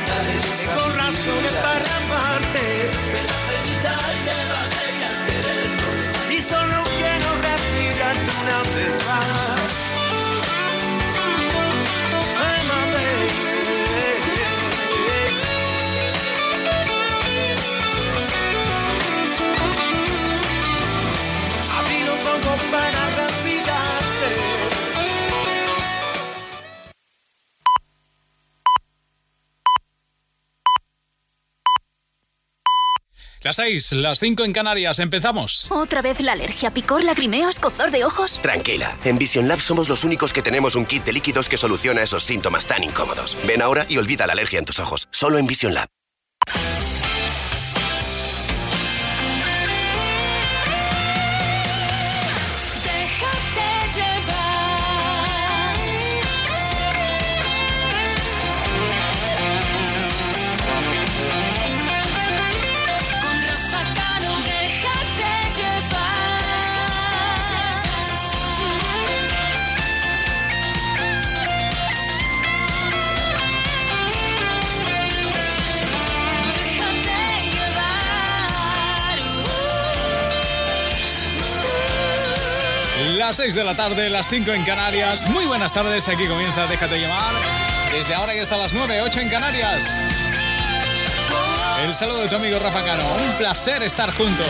de respirar, tengo razones Las seis, las cinco en Canarias, empezamos. ¿Otra vez la alergia, picor, lagrimeo, escozor de ojos? Tranquila, en Vision Lab somos los únicos que tenemos un kit de líquidos que soluciona esos síntomas tan incómodos. Ven ahora y olvida la alergia en tus ojos. Solo en Vision Lab. Las seis de la tarde, las cinco en Canarias. Muy buenas tardes, aquí comienza Déjate llamar. Desde ahora y hasta las nueve, ocho en Canarias. El saludo de tu amigo Rafa Cano. Un placer estar juntos.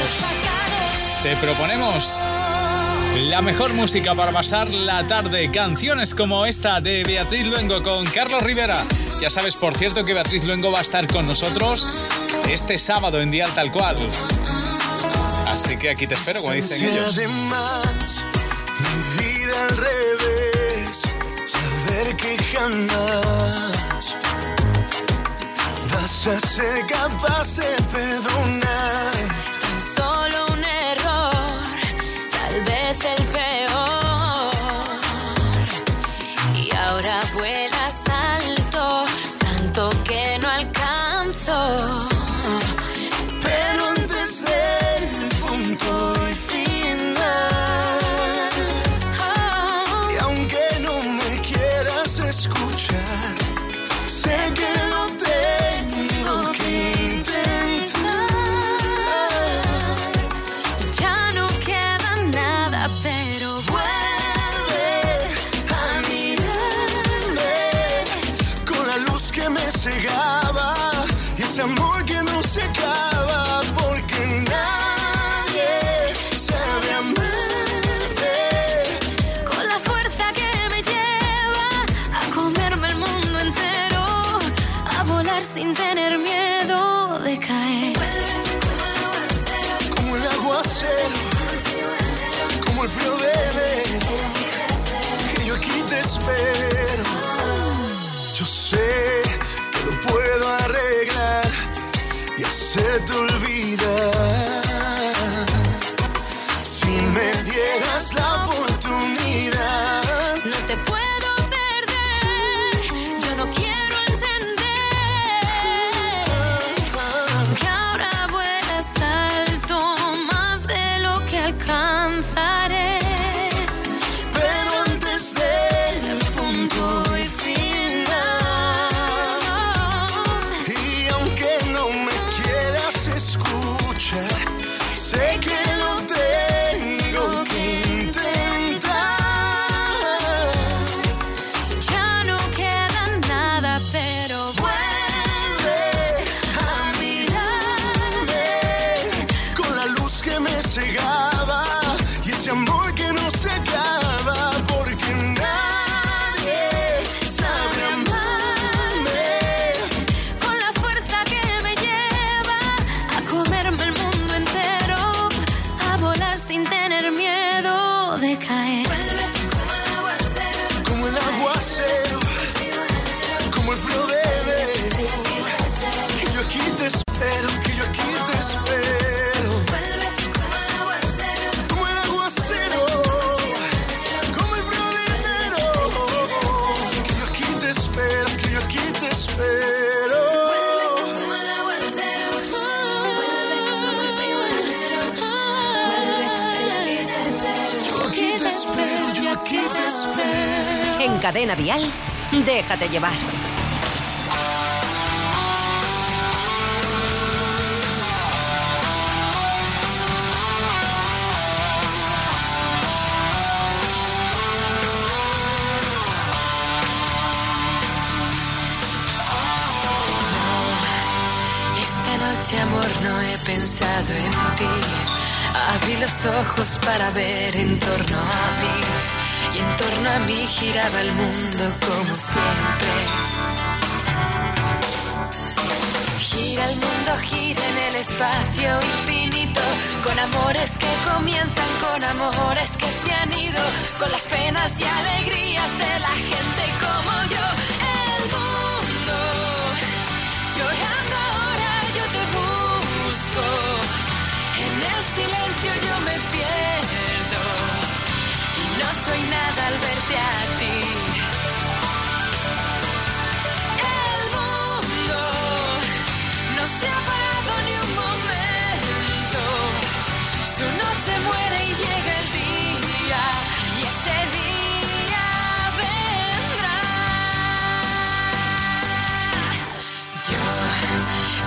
Te proponemos la mejor música para pasar la tarde. Canciones como esta de Beatriz Luengo con Carlos Rivera. Ya sabes, por cierto, que Beatriz Luengo va a estar con nosotros este sábado en Dial Tal Cual. Así que aquí te espero, como dicen ellos. Al revés, saber que jamás vas a ser capaz de perdonar. Solo un error, tal vez el y hacerte olvidar. Si cadena vial, déjate llevar. No, esta noche amor no he pensado en ti. Abrí los ojos para ver en torno a mí en torno a mí giraba el mundo como siempre. Gira el mundo, gira en el espacio infinito, con amores que comienzan, con amores que se han ido, con las penas y alegrías de la gente como yo. El mundo llorando ahora yo te busco, en el silencio yo me pierdo soy nada al verte a ti. El mundo no se ha parado ni un momento. Su noche muere y llega el día, y ese día vendrá. Yo,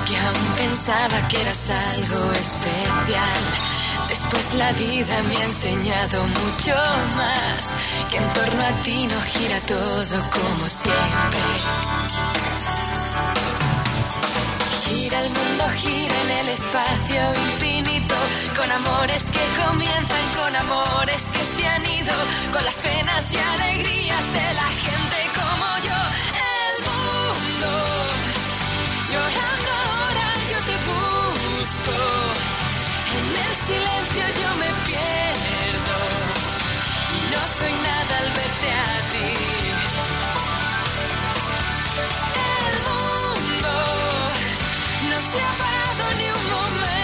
que aún pensaba que eras algo especial. Después la vida me ha enseñado mucho más, que en torno a ti no gira todo como siempre. Gira el mundo, gira en el espacio infinito, con amores que comienzan, con amores que se han ido, con las penas y alegrías de la gente como yo. El mundo, llorando ahora yo te busco, en el silencio yo me pierdo, y no soy nada al verte a ti. El mundo no se ha parado ni un momento.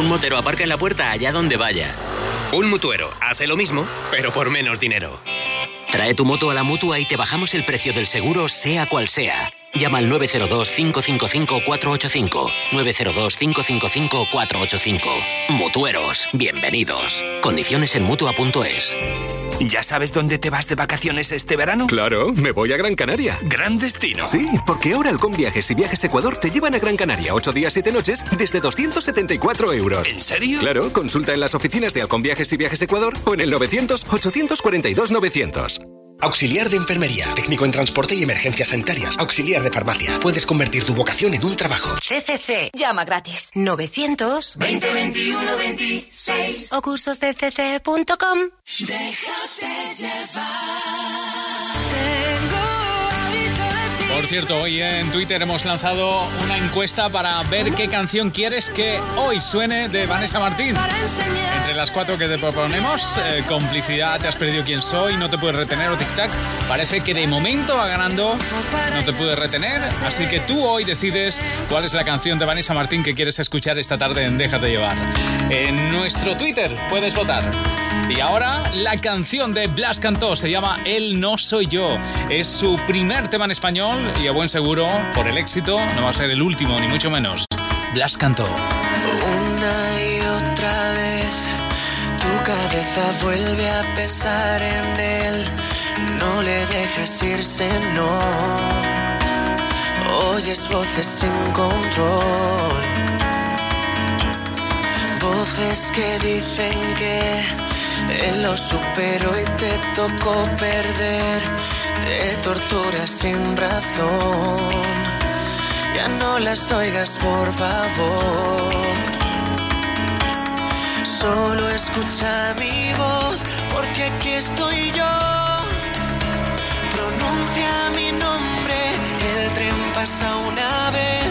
Un motero aparca en la puerta allá donde vaya. Un mutuero hace lo mismo, pero por menos dinero. Trae tu moto a la mutua y te bajamos el precio del seguro, sea cual sea. Llama al 902-555-485. 902-555-485. Mutueros, bienvenidos. Condiciones en mutua.es. ¿Ya sabes dónde te vas de vacaciones este verano? Claro, me voy a Gran Canaria. Gran destino. Sí, porque ahora Alcon Viajes y Viajes Ecuador te llevan a Gran Canaria 8 días 7 noches desde 274 euros. ¿En serio? Claro, consulta en las oficinas de Alcon Viajes y Viajes Ecuador o en el 900-842-900. Auxiliar de enfermería, técnico en transporte y emergencias sanitarias, auxiliar de farmacia. Puedes convertir tu vocación en un trabajo. CCC. Llama gratis. 900 20 21 26 o cursosdecc.com. Déjate llevar. Cierto, hoy en Twitter hemos lanzado una encuesta para ver qué canción quieres que hoy suene de Vanessa Martín. Entre las cuatro que te proponemos, eh, complicidad, te has perdido quién soy, no te puedes retener o tic-tac, parece que de momento va ganando, no te puedes retener, así que tú hoy decides cuál es la canción de Vanessa Martín que quieres escuchar esta tarde en Déjate llevar. En nuestro Twitter puedes votar. Y ahora la canción de Blas Cantó se llama Él no soy yo. Es su primer tema en español y a buen seguro, por el éxito, no va a ser el último, ni mucho menos. Blas Cantó. Una y otra vez tu cabeza vuelve a pensar en él. No le dejes irse, no. Oyes voces sin control. Voces que dicen que él lo superó y te tocó perder. Te tortura sin razón. Ya no las oigas, por favor. Solo escucha mi voz, porque aquí estoy yo. Pronuncia mi nombre, el tren pasa una vez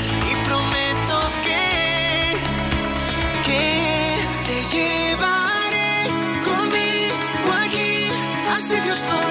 a sitios donde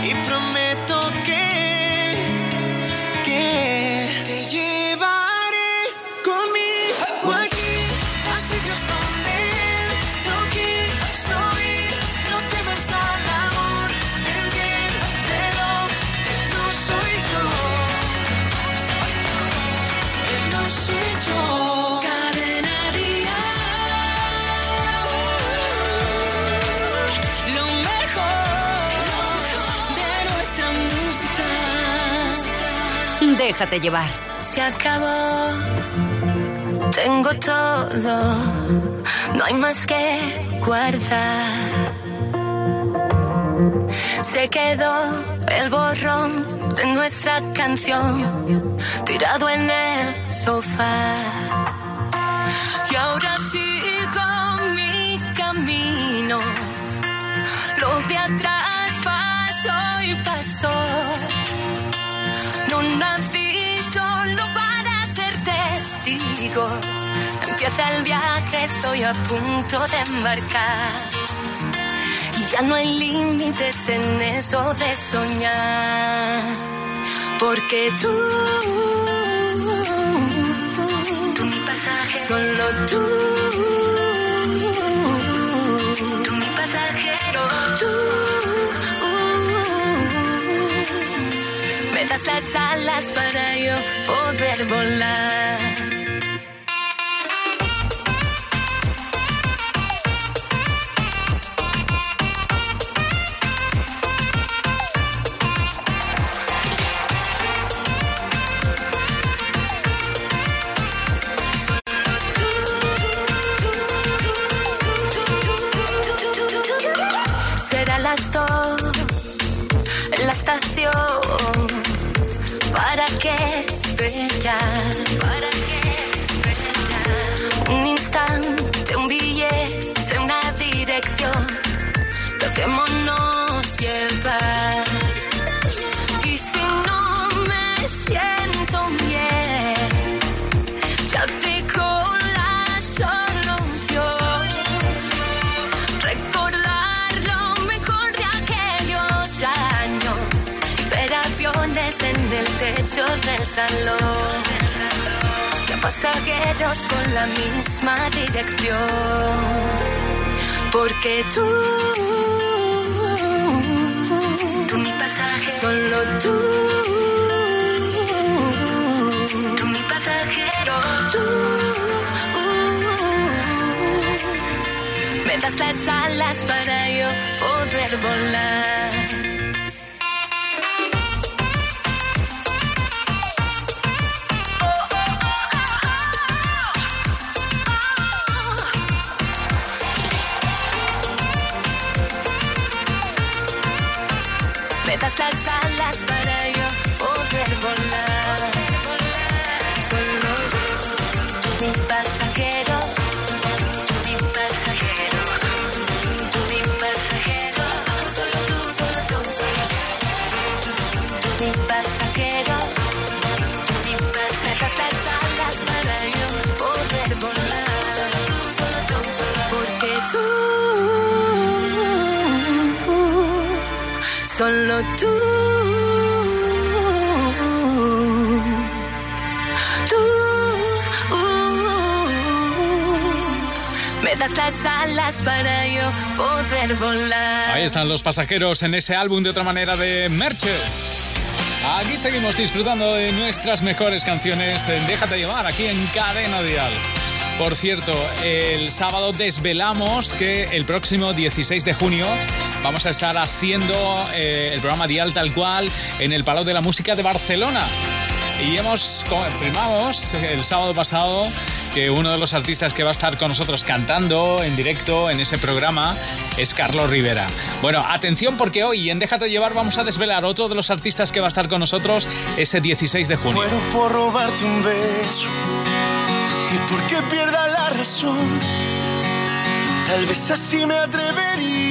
Déjate llevar. Se acabó. Tengo todo. No hay más que guardar. Se quedó el borrón de nuestra canción tirado en el sofá. Y ahora sigo mi camino. Lo de atrás pasó y pasó. No nací testigo. Empieza el viaje, estoy a punto de embarcar. Y ya no hay límites en eso de soñar. Porque tú, tú mi pasaje, solo tú, tú mi pasajero, tú. Me das las alas para yo poder volar. Qué esperar? ¿Para qué esperar? Un instante, techo del salón. Pasajeros con la misma dirección. Porque tú, tú mi pasaje, solo tú, tú mi pasajero, tú. Me das las alas para yo poder volar. Solo tú. Tú me das las alas para yo poder volar. Ahí están los pasajeros en ese álbum de otra manera de Merche. Aquí seguimos disfrutando de nuestras mejores canciones Déjate llevar aquí en Cadena Dial. Por cierto, el sábado desvelamos que el próximo 16 de junio vamos a estar haciendo eh, el programa Dial tal cual en el Palau de la Música de Barcelona. Y hemos confirmamos el sábado pasado que uno de los artistas que va a estar con nosotros cantando en directo en ese programa es Carlos Rivera. Bueno, atención porque hoy en Déjate llevar vamos a desvelar otro de los artistas que va a estar con nosotros ese 16 de junio. Muero por robarte un beso y porque pierda la razón. Tal vez así me atrevería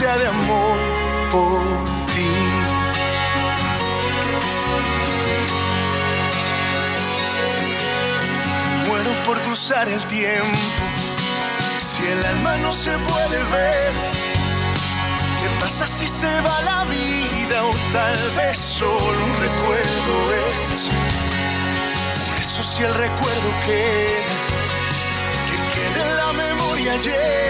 sea de amor por ti. Muero por cruzar el tiempo, si el alma no se puede ver. ¿Qué pasa si se va la vida o tal vez solo un recuerdo es? Por eso si el recuerdo queda, que quede en la memoria la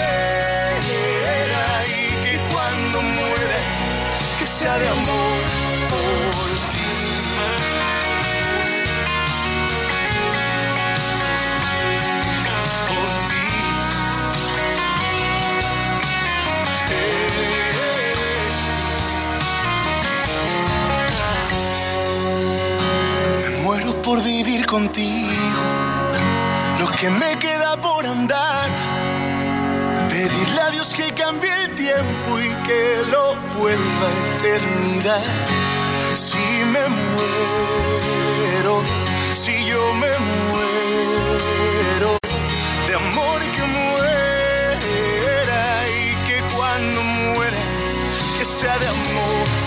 de amor por ti. Me muero por vivir contigo, lo que me queda por andar. Pedirle a Dios que cambie y que lo vuelva eternidad. Si me muero, si yo me muero, de amor que muera y que cuando muera, que sea de amor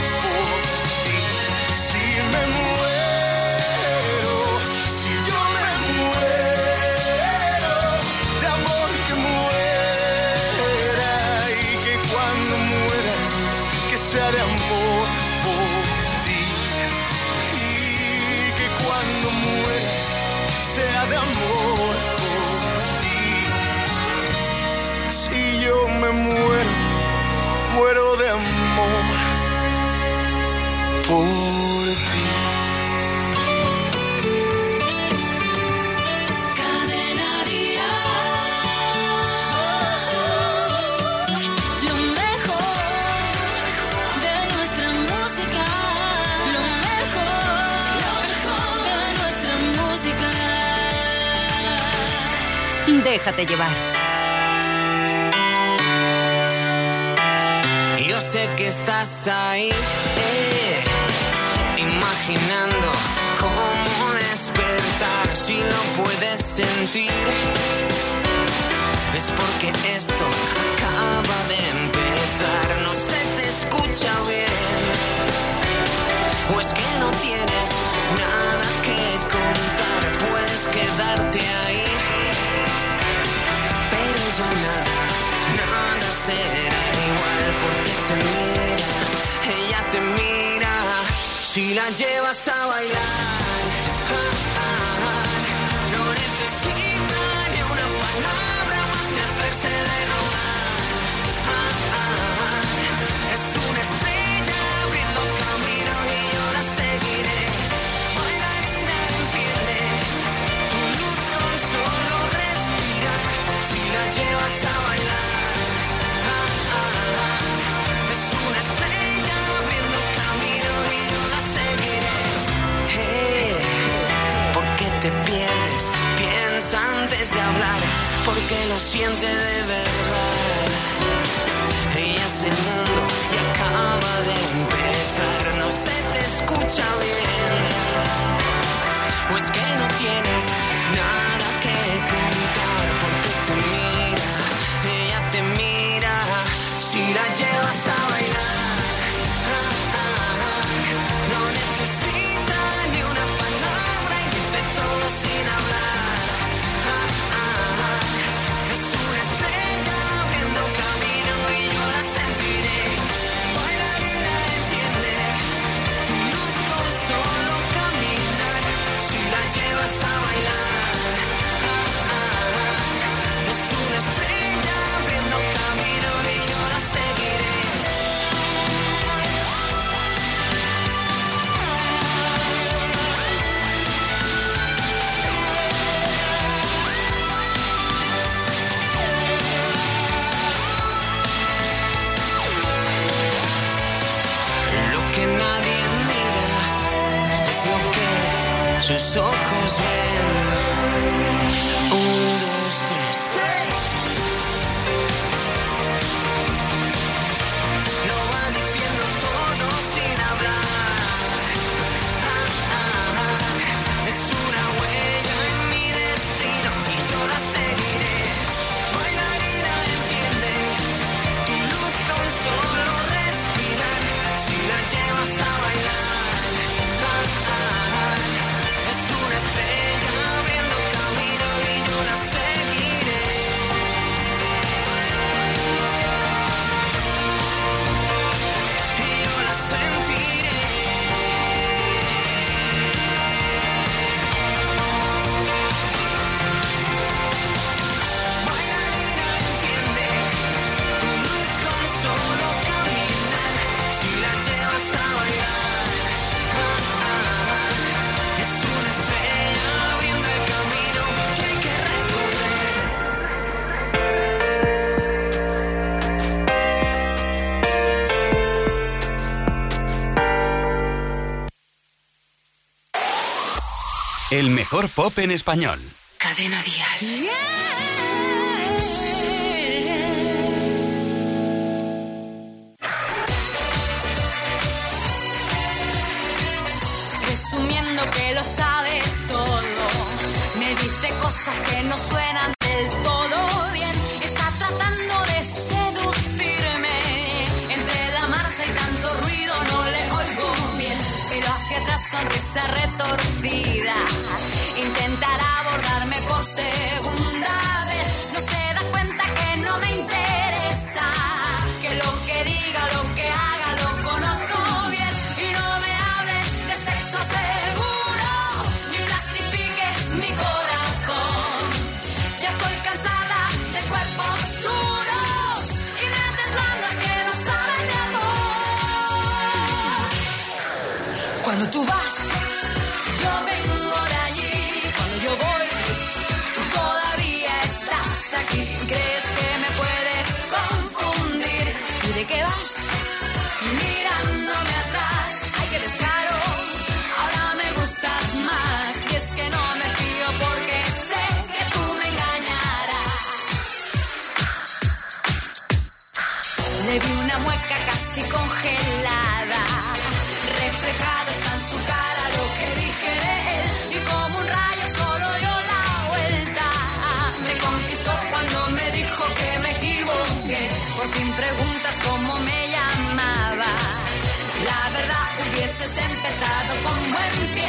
nuestra música. Déjate llevar. Yo sé que estás ahí, eh, imaginando cómo despertar si lo puedes sentir. Es porque esto acaba de empezar, no se te escucha bien. O es que no tienes nada que contar, puedes quedarte ahí. Pero ya nada, nada será si la llevas a bailar. No necesita ni una palabra más de hacerse de rogar. antes de hablar, porque lo siente de verdad. Ella es el mundo y acaba de empezar, no se te escucha bien. O es que no tienes nada. mejor pop en español. Cadena Díaz. Yeah. Presumiendo que lo sabe todo, me dice cosas que no suenan del todo bien. Está tratando de seducirme. Entre la marcha y tanto ruido no le oigo bien. Pero hacia atrás sonrisa retorcida segundo Sin preguntas cómo me llamaba. La verdad hubieses empezado con buen pie.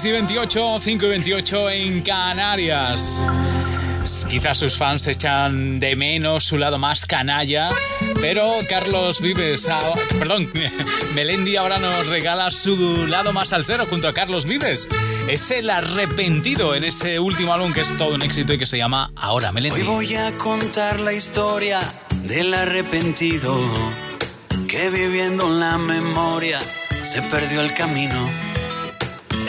6 y 28, 5 y 28 en Canarias. Quizás sus fans echan de menos su lado más canalla, pero Carlos Vives, ah, perdón, Melendi ahora nos regala su lado más salsero junto a Carlos Vives. Es el arrepentido en ese último álbum que es todo un éxito y que se llama Ahora Melendi. Hoy voy a contar la historia del arrepentido que viviendo en la memoria se perdió el camino.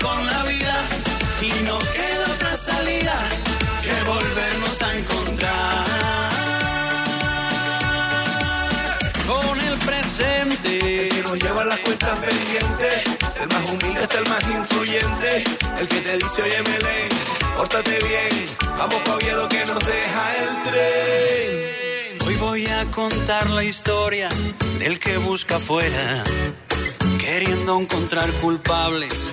con la vida y no queda otra salida que volvernos a encontrar con el presente que nos lleva las cuentas pendientes. El más humilde está el más influyente. El que te dice, oye, Melén, pórtate bien. Vamos pa' Oviedo que nos deja el tren. Hoy voy a contar la historia del que busca afuera, queriendo encontrar culpables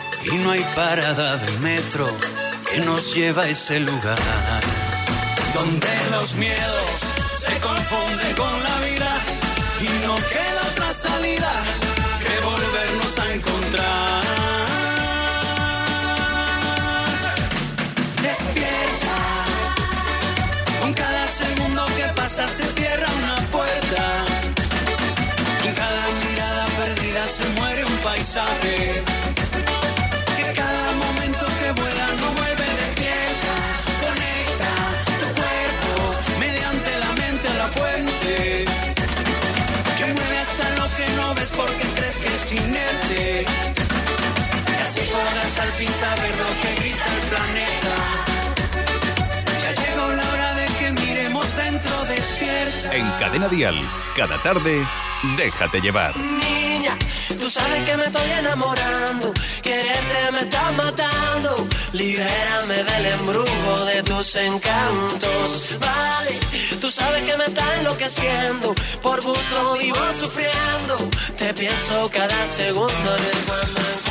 Y no hay parada de metro que nos lleva a ese lugar. Donde los miedos se confunden con la vida y no queda otra salida que volvernos a encontrar. Fin saber lo que grita el planeta. Ya llegó la hora de que miremos dentro despierta. En Cadena Dial, cada tarde, déjate llevar. Niña, tú sabes que me estoy enamorando. Quererte me está matando. Libérame del embrujo de tus encantos. Vale, tú sabes que me está enloqueciendo. Por gusto vivo sufriendo. Te pienso cada segundo en cuando.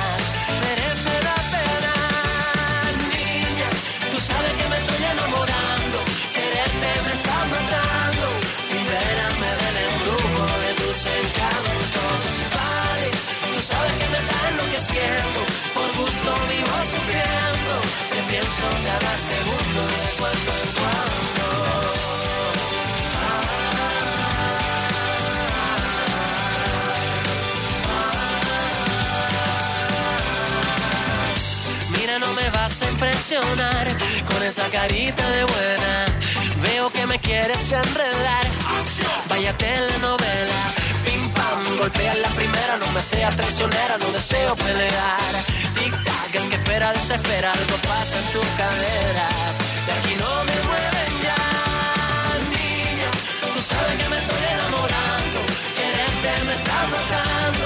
Sufriendo. Te pienso cada segundo de cuando en cuando. me vas a impresionar con esa carita de buena. Veo que me quieres enredar. Vaya telenovela. Pim pam, golpea la primera. No me sea traicionera, no deseo pelear. Tic tac, el que espera desespera. Algo pasa en tus caderas. De aquí no me mueven ya, niña. Tú sabes que me estoy enamorando. Quererte me está matando.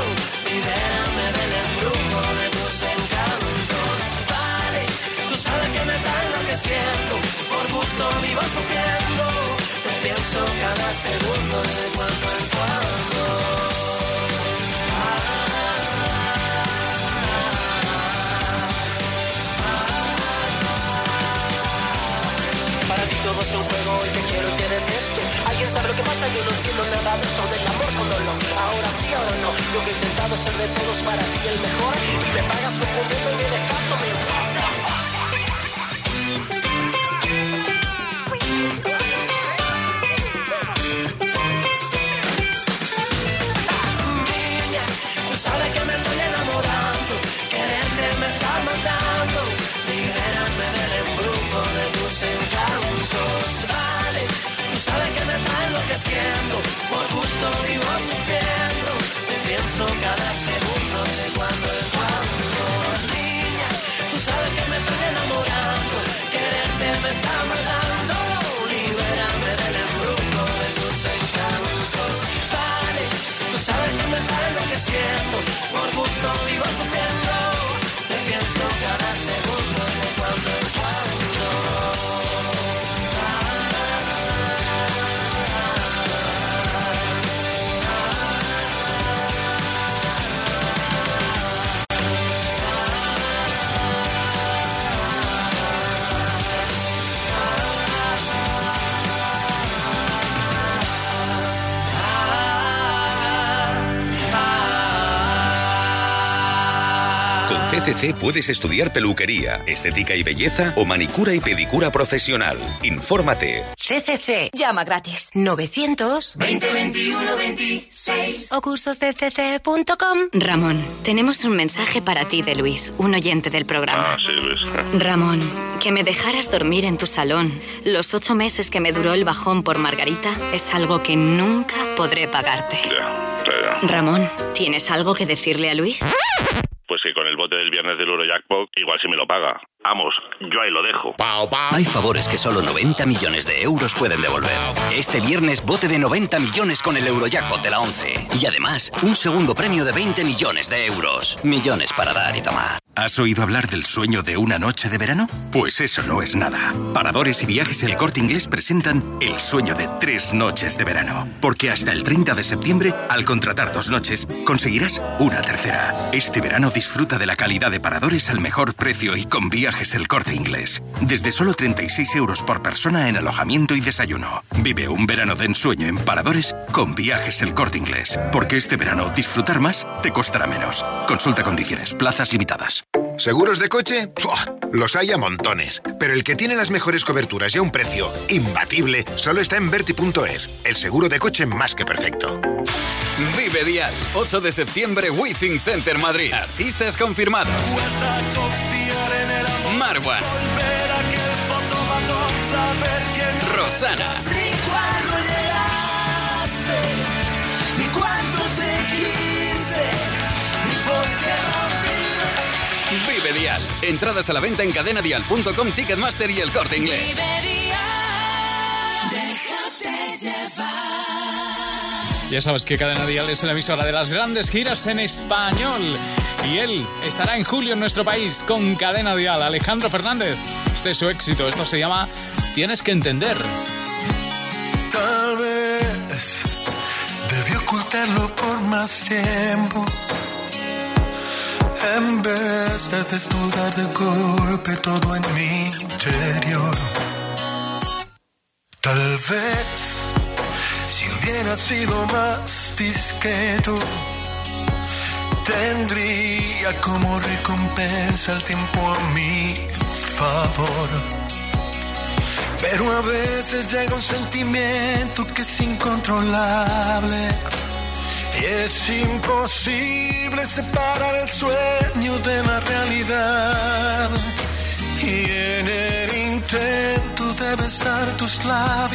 Libérame del embrujo de tus encantos. Vale, tú sabes que me está enloqueciendo. Por gusto vivo sufriendo. Te pienso cada segundo de cuando en cuando. Es un juego y te quiero y te detesto. Alguien sabe lo que pasa, yo no entiendo nada de esto del amor con dolor. Ahora sí, ahora no. Yo que he intentado ser de todos para ti el mejor. Y me pagas confundiendo y me dejándome. Puedes estudiar peluquería, estética y belleza o manicura y pedicura profesional. Infórmate. CCC. Llama gratis. 900 2021 26. o cursosdcc.com. Ramón, tenemos un mensaje para ti de Luis, un oyente del programa. Ah, sí, Luis. Ramón, que me dejaras dormir en tu salón los ocho meses que me duró el bajón por Margarita es algo que nunca podré pagarte. Ramón, ¿tienes algo que decirle a Luis? Pues que con el bote del viernes del Eurojackpot igual si me lo paga. Vamos, yo ahí lo dejo. Hay favores que solo 90 millones de euros pueden devolver. Este viernes bote de 90 millones con el Eurojackpot de la 11. Y además, un segundo premio de 20 millones de euros. Millones para dar y tomar. ¿Has oído hablar del sueño de una noche de verano? Pues eso no es nada. Paradores y viajes El Corte Inglés presentan el sueño de tres noches de verano. Porque hasta el 30 de septiembre, al contratar dos noches, conseguirás una tercera. Este verano disfruta de la calidad de Paradores al mejor precio y con viajes El Corte Inglés. Desde solo 36 euros por persona en alojamiento y desayuno. Vive un verano de ensueño en Paradores con viajes El Corte Inglés. Porque este verano disfrutar más te costará menos. Consulta condiciones, plazas limitadas. ¿Seguros de coche? Los hay a montones. Pero el que tiene las mejores coberturas y a un precio imbatible solo está en Verti.es, el seguro de coche más que perfecto. Vive Dial, 8 de septiembre, Withing Center Madrid. Artistas confirmados. Marwan. Rosana. Vive Dial. Entradas a la venta en cadenadial.com, Ticketmaster y el corte inglés. Déjate llevar. Ya sabes que Cadena Dial es la emisora de las grandes giras en español. Y él estará en julio en nuestro país con Cadena Dial. Alejandro Fernández. Este es su éxito. Esto se llama Tienes que entender. Tal vez debí ocultarlo por más tiempo. En vez de desnudar de golpe todo en mi interior. Tal vez ha sido más discreto. Tendría como recompensa el tiempo a mi favor. Pero a veces llega un sentimiento que es incontrolable. Y es imposible separar el sueño de la realidad. Y en el intento de besar tus labios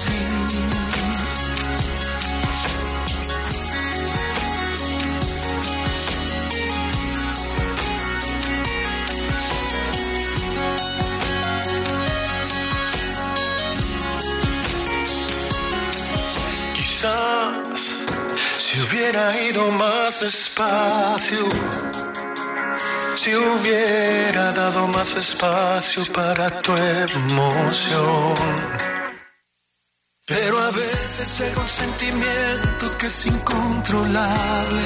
Si hubiera ido más despacio, si hubiera dado más espacio para tu emoción. Pero a veces llega un sentimiento que es incontrolable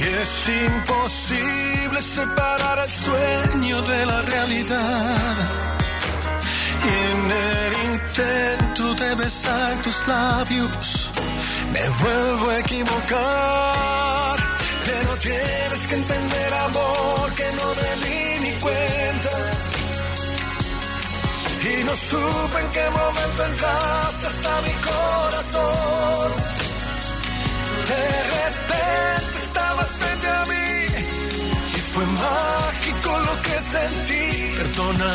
y es imposible separar el sueño de la realidad. En el intento de besar tus labios, me vuelvo a equivocar. Pero tienes que entender, amor, que no me di ni cuenta. Y no supe en qué momento entraste hasta mi corazón. De repente estabas frente a mí y fue mágico lo que sentí. Perdona,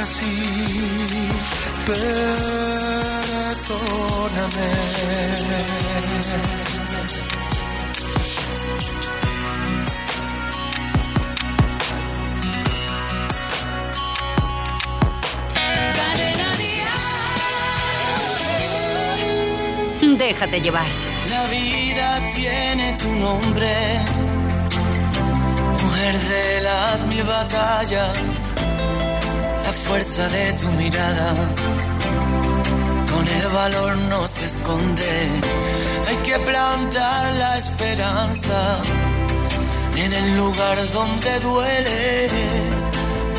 así. Perdóname. Déjate llevar. La vida tiene tu nombre, mujer de las mil batallas, la fuerza de tu mirada, con el valor no se esconde, hay que plantar la esperanza en el lugar donde duele,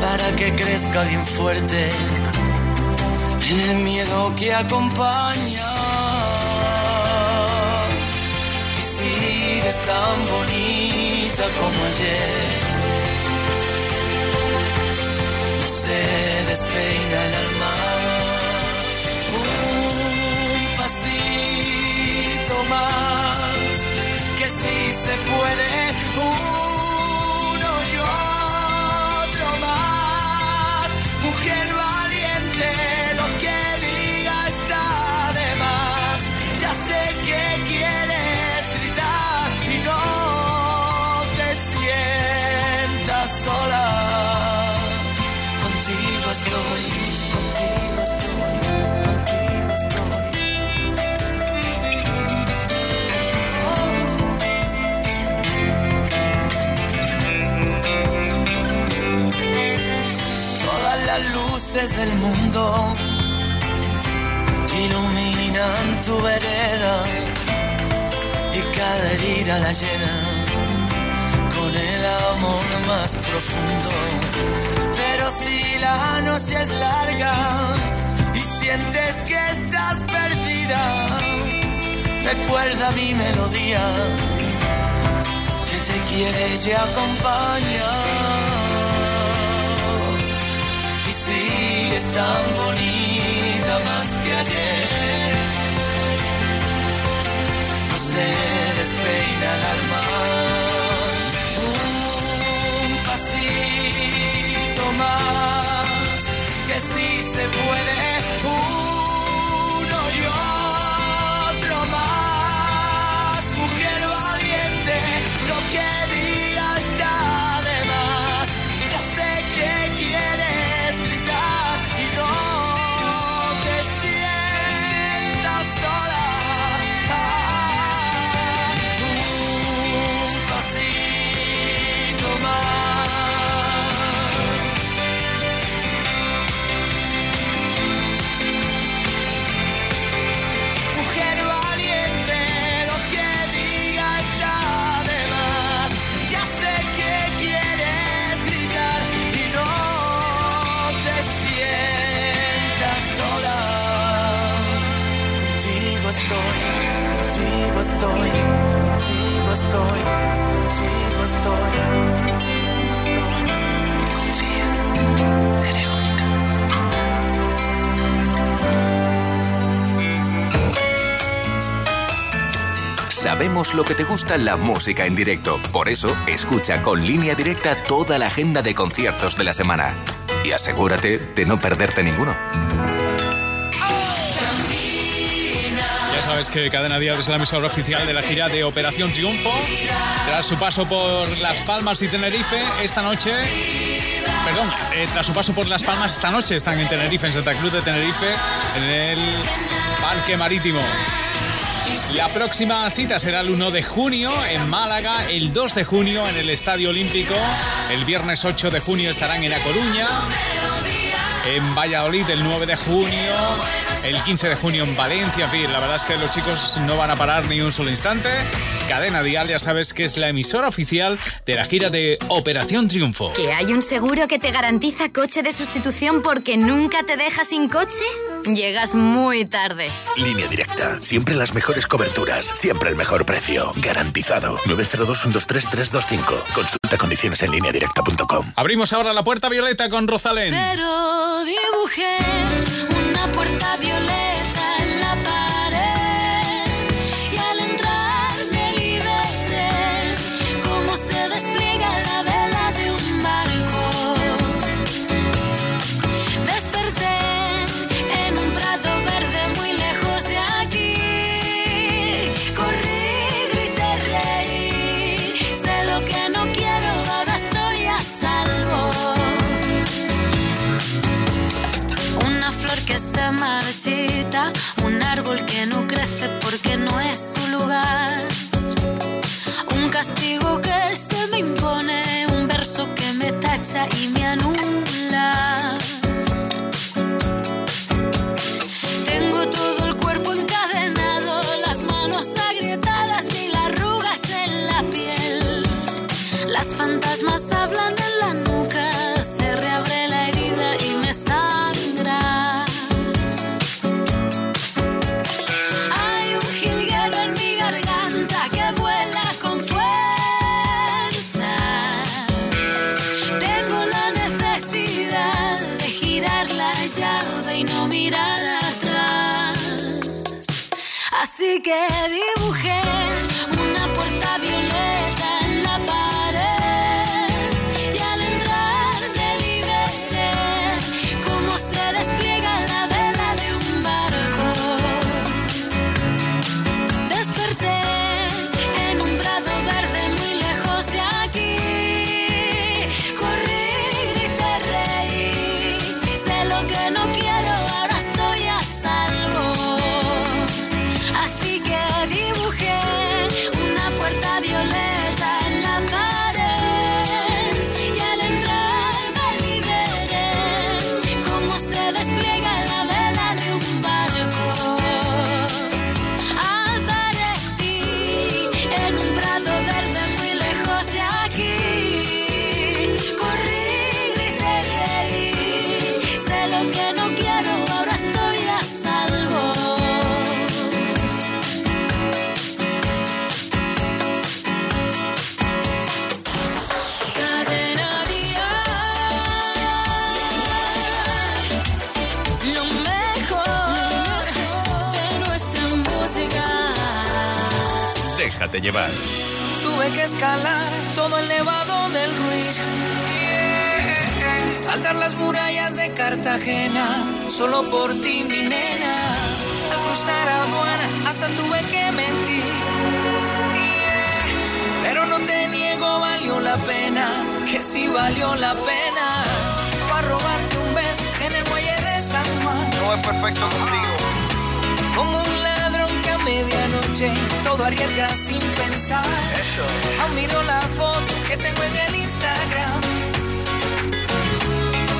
para que crezca bien fuerte, en el miedo que acompaña. es tan bonita como ayer. No se despeina el alma. Luces del mundo iluminan tu vereda y cada herida la llena con el amor más profundo. Pero si la noche es larga y sientes que estás perdida, recuerda mi melodía que te quiere y acompaña. Tan bonita más que ayer no se despeina el alma. Un pasito más, lo que te gusta la música en directo. Por eso, escucha con línea directa toda la agenda de conciertos de la semana. Y asegúrate de no perderte ninguno. Ya sabes que Cadena Díaz es la emisora oficial de la gira de Operación Triunfo. Tras su paso por Las Palmas y Tenerife, esta noche perdón, eh, tras su paso por Las Palmas esta noche están en Tenerife, en Santa Cruz de Tenerife, en el Parque Marítimo. La próxima cita será el 1 de junio en Málaga, el 2 de junio en el Estadio Olímpico, el viernes 8 de junio estarán en La Coruña, en Valladolid el 9 de junio, el 15 de junio en Valencia. En la verdad es que los chicos no van a parar ni un solo instante. Cadena Dial, ya sabes que es la emisora oficial de la gira de Operación Triunfo. ¿Que hay un seguro que te garantiza coche de sustitución porque nunca te deja sin coche? Llegas muy tarde. Línea directa. Siempre las mejores coberturas. Siempre el mejor precio. Garantizado. 902-123-325. Consulta condiciones en línea directa.com. Abrimos ahora la puerta violeta con Rosalén. Pero dibujé una puerta violeta Un castigo que se me impone, un verso que me tacha y me anula. Tengo todo el cuerpo encadenado, las manos agrietadas, mil arrugas en la piel. Las fantasmas hablan que dibujé Llevar. Tuve que escalar todo el nevado del Ruiz. Saltar las murallas de Cartagena, solo por ti, mi nena. Al cruzar aduana, hasta tuve que mentir. Pero no te niego, valió la pena, que sí valió la pena. Para robarte un beso en el muelle de San Juan. No es perfecto contigo. Como un medianoche todo arriesga sin pensar. Aún miro la foto que tengo en el Instagram.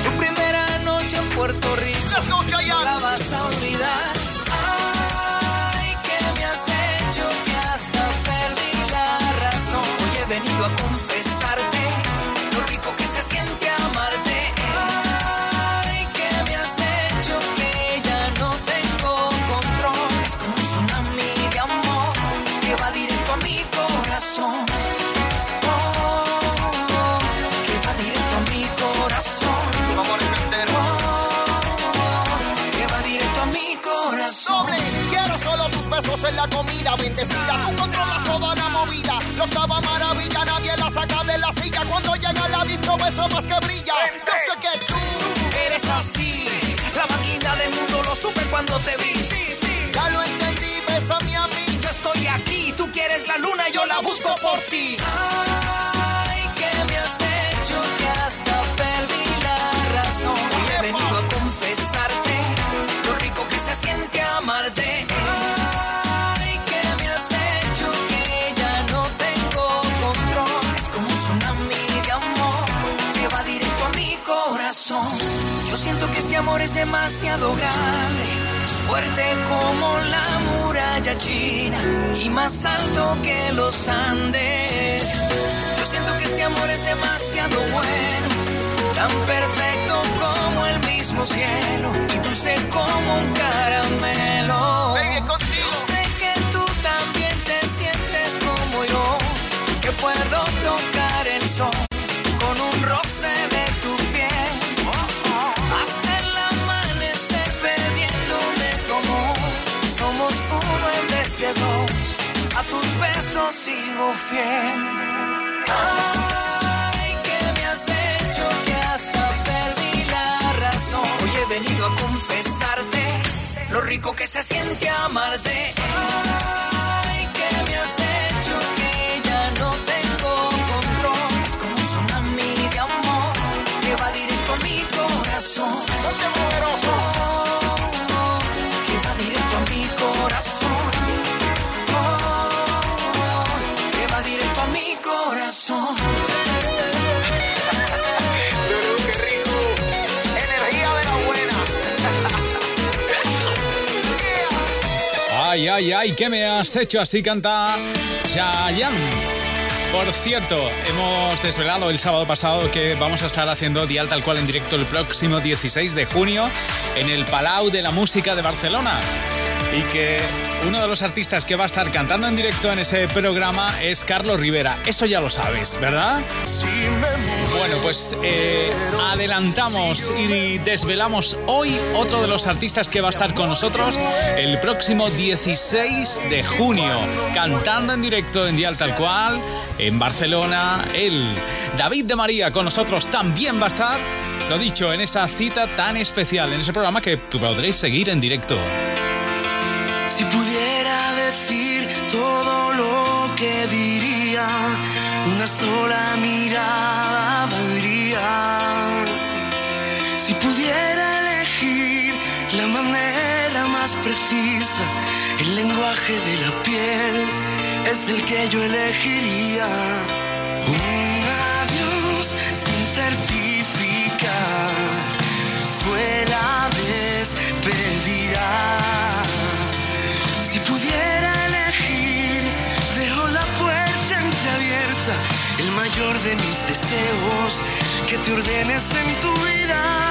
Tu primera noche en Puerto Rico. No la vas a olvidar. Ay, que me has hecho que hasta perdí la razón. Hoy he venido a confesarte lo rico que se siente disco beso más que brilla. Yo sé que tú eres así. La más linda del mundo lo supe cuando te vi. Ya lo entendí, bésame a mí. Yo estoy aquí, tú quieres la luna, yo la busco por ti. Ay, demasiado grande, fuerte como la muralla china y más alto que los Andes. Yo siento que este amor es demasiado bueno, tan perfecto como el mismo cielo y dulce como un caramelo. Yo sé que tú también te sientes como yo, que puedo tocar el sol sigo fiel. Ay, ¿qué me has hecho que hasta perdí la razón? Hoy he venido a confesarte lo rico que se siente amarte. Ay, ¿qué me has hecho que ya no tengo control? Es como un tsunami de amor que va directo a mi corazón. Oh, Ay, ay, ay, ¿qué me has hecho? Así canta Chayanne. Por cierto, hemos desvelado el sábado pasado que vamos a estar haciendo Dial Tal Cual en directo el próximo 16 de junio en el Palau de la Música de Barcelona. Y que uno de los artistas que va a estar cantando en directo en ese programa es Carlos Rivera. Eso ya lo sabes, ¿verdad? Bueno, pues eh, adelantamos y desvelamos hoy otro de los artistas que va a estar con nosotros el próximo 16 de junio, cantando en directo en Dial Tal Cual, en Barcelona. Él, David de María, con nosotros también va a estar, lo dicho, en esa cita tan especial, en ese programa que podréis seguir en directo. Si pudiera decir todo lo que diría, una sola mirada valdría. Si pudiera elegir la manera más precisa, el lenguaje de la piel es el que yo elegiría. Un adiós sin certificar fue la despedida. De mis deseos, que te ordenes en tu vida.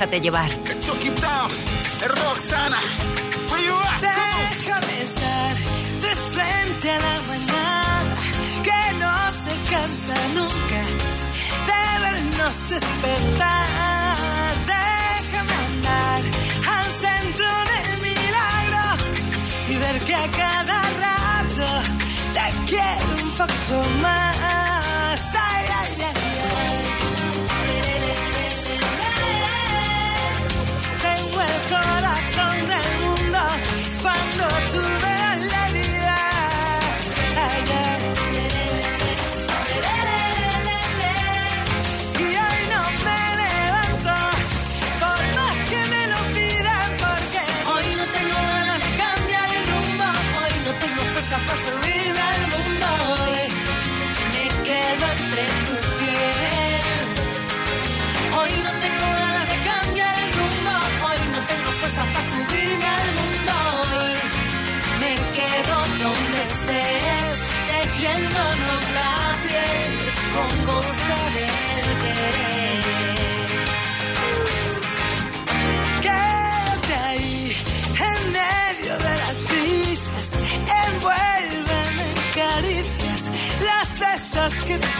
Déjate llevar. Roxana. Déjame estar de frente a la mañana que no se cansa nunca de vernos despertar.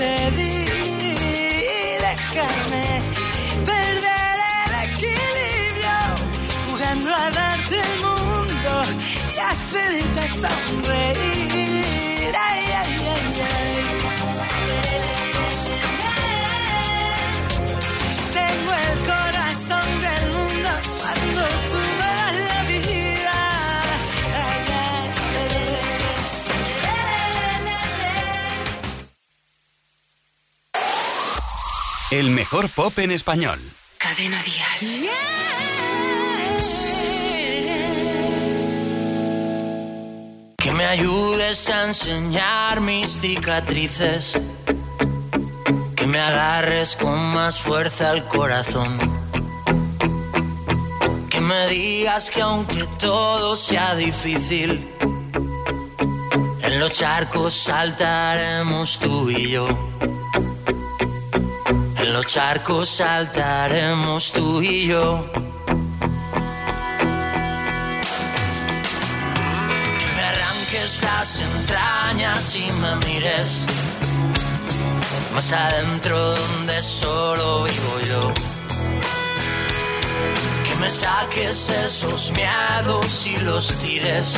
Y déjame perder el equilibrio jugando a darte el mundo y hacerte sonreír. El mejor pop en español. Cadena Dial. Que me ayudes a enseñar mis cicatrices. Que me agarres con más fuerza al corazón. Que me digas que aunque todo sea difícil, en los charcos saltaremos tú y yo los charcos saltaremos tú y yo. Que me arranques las entrañas y me mires más adentro donde solo vivo yo. Que me saques esos miedos y los tires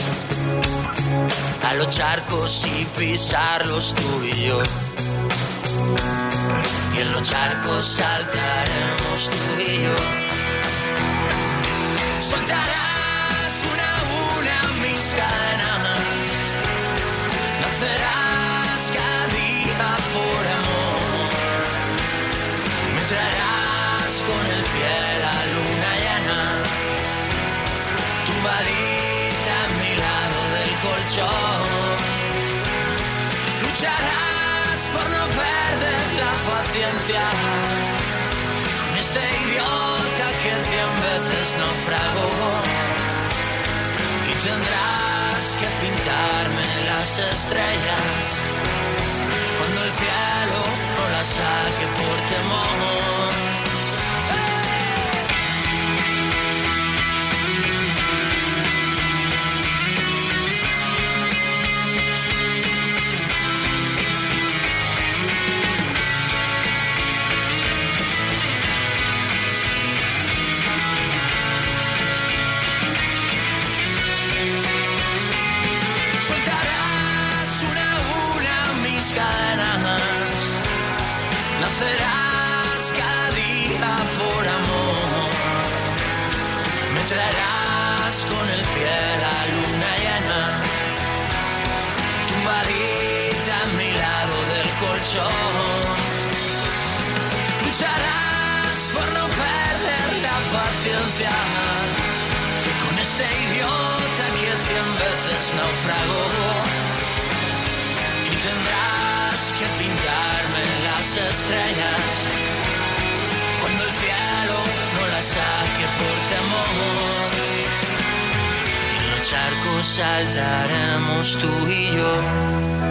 a los charcos y pisarlos tú y yo en los charcos saltaremos tú y yo. Soltarás las estrellas cuando el cielo no las saque por temor. Saltaremos tú y yo